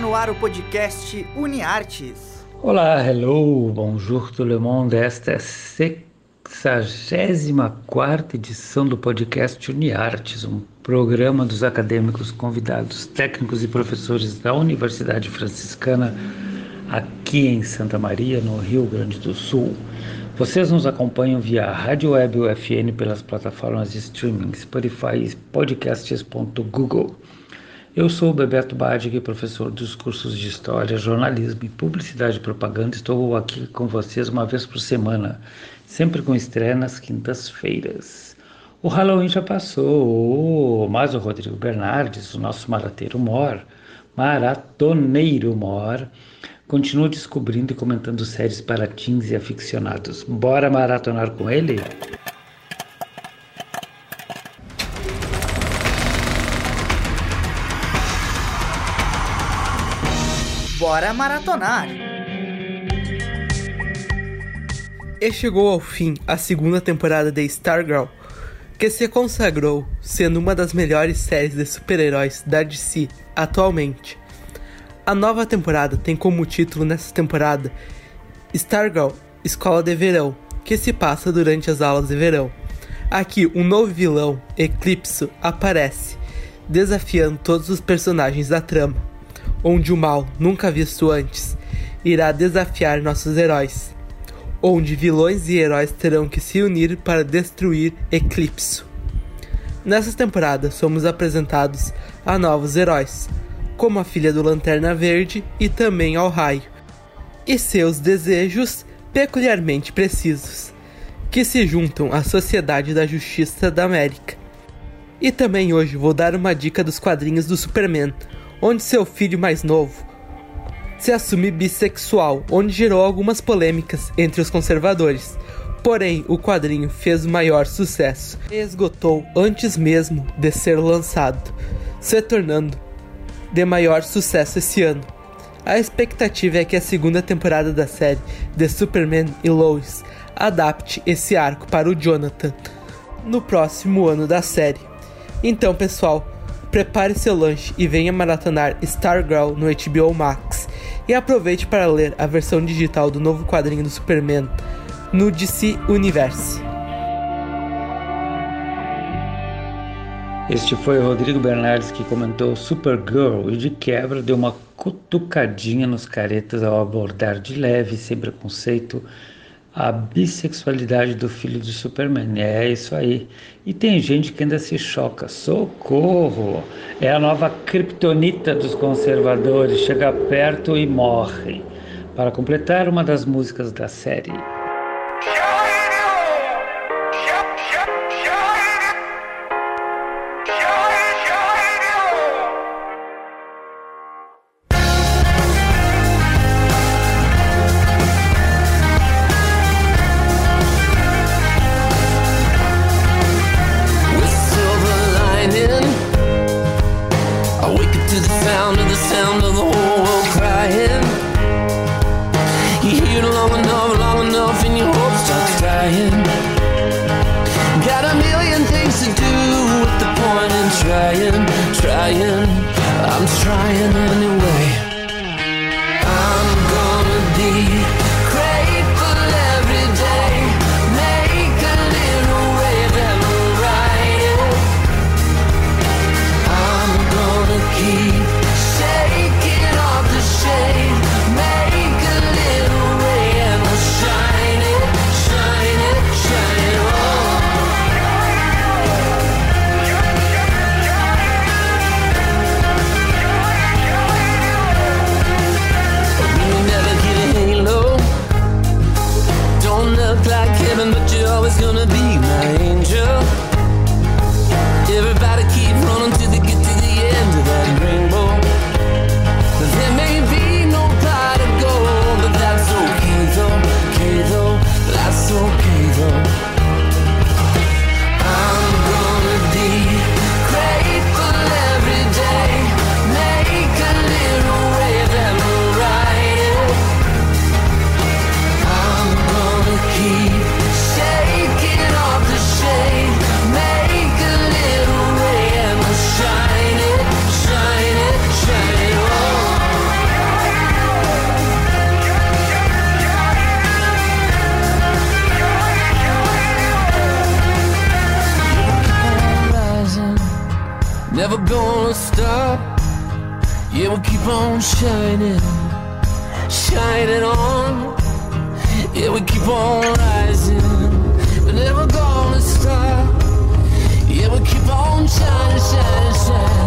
No ar o podcast UniArtes. Olá, hello, bonjour tout le monde. Esta é a 64 edição do podcast UniArtes, um programa dos acadêmicos convidados, técnicos e professores da Universidade Franciscana aqui em Santa Maria, no Rio Grande do Sul. Vocês nos acompanham via Rádio Web UFN pelas plataformas de streaming Spotify e podcasts.google. Eu sou o Bebeto Badig, professor dos cursos de História, Jornalismo e Publicidade e Propaganda. Estou aqui com vocês uma vez por semana, sempre com estreia nas quintas-feiras. O Halloween já passou, mas o Rodrigo Bernardes, o nosso marateiro mor, maratoneiro mor, continua descobrindo e comentando séries para teens e aficionados. Bora maratonar com ele? Bora maratonar! E chegou ao fim a segunda temporada de Stargirl, que se consagrou sendo uma das melhores séries de super-heróis da DC atualmente. A nova temporada tem como título nessa temporada Stargirl Escola de Verão, que se passa durante as aulas de verão. Aqui, um novo vilão, Eclipso, aparece, desafiando todos os personagens da trama onde o mal, nunca visto antes, irá desafiar nossos heróis, onde vilões e heróis terão que se unir para destruir Eclipso. Nessa temporada, somos apresentados a novos heróis, como a filha do Lanterna Verde e também ao Raio, e seus desejos peculiarmente precisos, que se juntam à Sociedade da Justiça da América. E também hoje vou dar uma dica dos quadrinhos do Superman, onde seu filho mais novo se assume bissexual, onde gerou algumas polêmicas entre os conservadores. Porém, o quadrinho fez o maior sucesso e esgotou antes mesmo de ser lançado, se tornando de maior sucesso esse ano. A expectativa é que a segunda temporada da série The Superman e Lois adapte esse arco para o Jonathan no próximo ano da série. Então, pessoal, Prepare seu lanche e venha maratonar Stargirl no HBO Max. E aproveite para ler a versão digital do novo quadrinho do Superman no DC Universe. Este foi o Rodrigo Bernardes que comentou Supergirl e de quebra deu uma cutucadinha nos caretas ao abordar de leve, sem preconceito, a bissexualidade do filho de Superman. É isso aí. E tem gente que ainda se choca. Socorro! É a nova criptonita dos conservadores. Chega perto e morre. Para completar uma das músicas da série. long enough, long enough, and your hope starts dying. Got a million things to do with the point in trying, trying. I'm trying anyway. Yeah, we'll keep on shining, shining on. Yeah, we keep on rising. We're never gonna stop. Yeah, we keep on shining, shining, shining,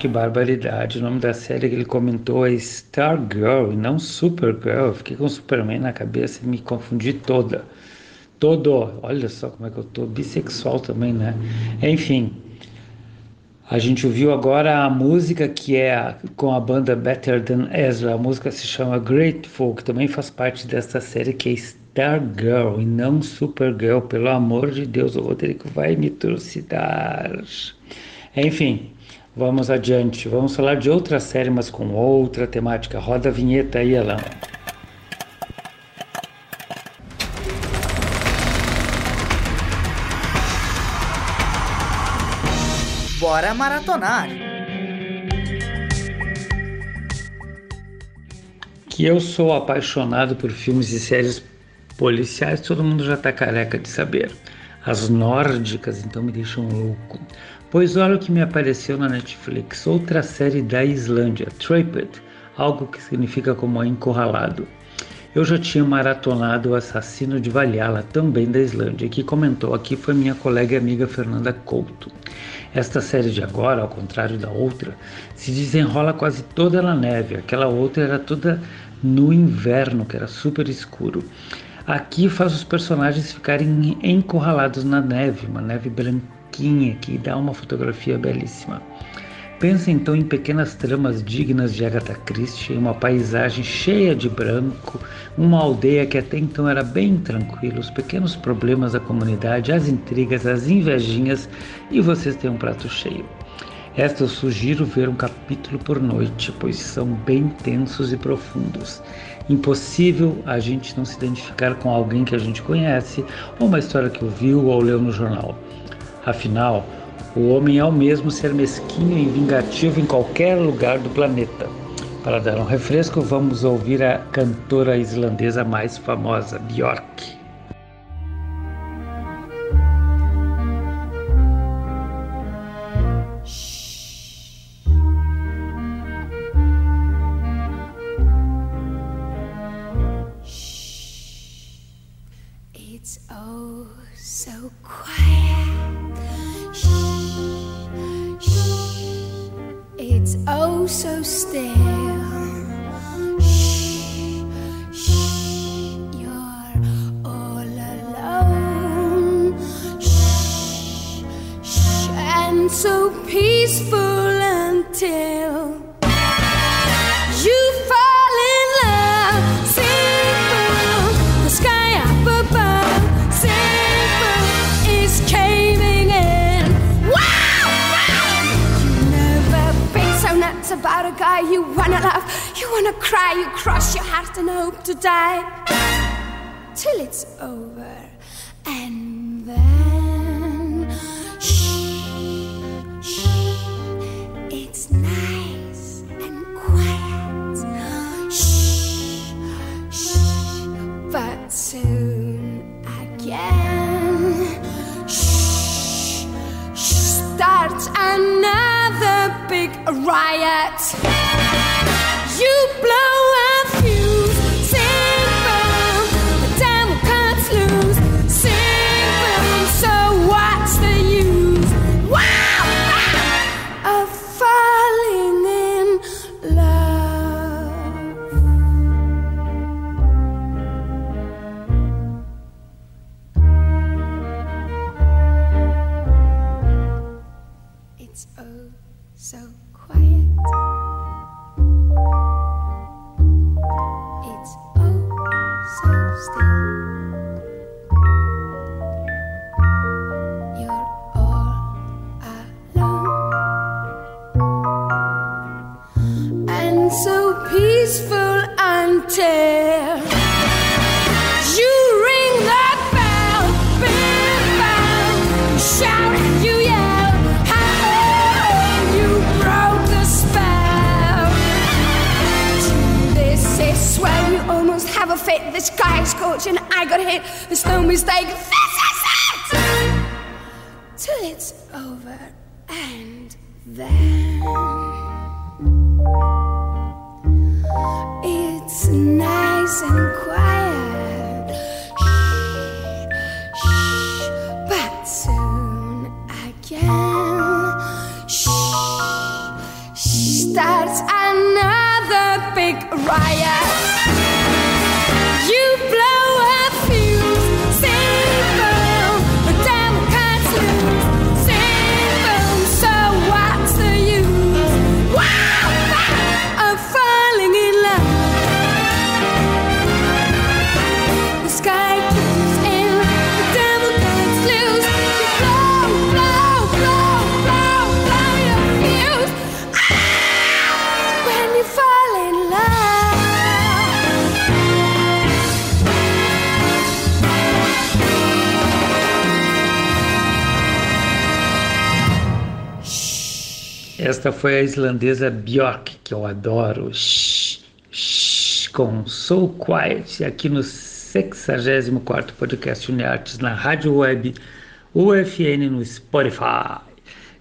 que barbaridade. O nome da série que ele comentou é Stargirl e não Supergirl. Eu fiquei com Superman na cabeça e me confundi toda. Todo. Olha só como é que eu tô. Bissexual também, né? Enfim. A gente ouviu agora a música que é com a banda Better Than Ezra. A música se chama Grateful, que também faz parte dessa série que é Stargirl e não Supergirl. Pelo amor de Deus, o Rodrigo vai me trucidar. Enfim, vamos adiante. Vamos falar de outra série, mas com outra temática. Roda a vinheta aí, Alan. Bora maratonar! Que eu sou apaixonado por filmes e séries policiais, todo mundo já tá careca de saber. As nórdicas então me deixam louco. Pois olha o que me apareceu na Netflix, outra série da Islândia, Trapped, algo que significa como encurralado. Eu já tinha maratonado O Assassino de Valhalla, também da Islândia, que comentou aqui foi minha colega e amiga Fernanda Couto. Esta série de agora, ao contrário da outra, se desenrola quase toda na neve. Aquela outra era toda no inverno, que era super escuro. Aqui faz os personagens ficarem encurralados na neve, uma neve que dá uma fotografia belíssima. Pensa então em pequenas tramas dignas de Agatha Christie, uma paisagem cheia de branco, uma aldeia que até então era bem tranquila, os pequenos problemas da comunidade, as intrigas, as invejinhas e vocês têm um prato cheio. Esta eu sugiro ver um capítulo por noite, pois são bem tensos e profundos. Impossível a gente não se identificar com alguém que a gente conhece, ou uma história que ouviu ou leu no jornal. Afinal, o homem é o mesmo ser mesquinho e vingativo em qualquer lugar do planeta. Para dar um refresco, vamos ouvir a cantora islandesa mais famosa, Björk. So still. Shh, shh. You're all alone. Shh, shh. And so peaceful until. You wanna love. You wanna cry, you cross your heart and hope to die till it's over, and then It's oh so quiet. I got hit. There's no mistake. This is it! Till it's over and then it's nice and quiet. Shh, shh, but soon again, shh, starts another big riot. Esta foi a islandesa Björk, que eu adoro, shh, shh, com So Quiet, aqui no 64º podcast Uniartes na rádio web UFN no Spotify.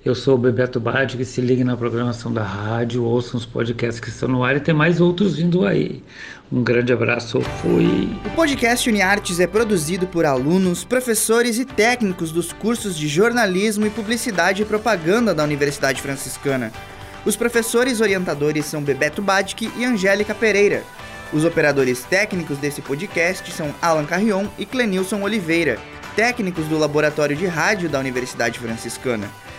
Eu sou o Bebeto Badi, que se ligue na programação da rádio, ouçam os podcasts que estão no ar e tem mais outros vindo aí. Um grande abraço, fui! O podcast UniArtes é produzido por alunos, professores e técnicos dos cursos de jornalismo e publicidade e propaganda da Universidade Franciscana. Os professores orientadores são Bebeto Badic e Angélica Pereira. Os operadores técnicos desse podcast são Alan Carrion e Clenilson Oliveira, técnicos do Laboratório de Rádio da Universidade Franciscana.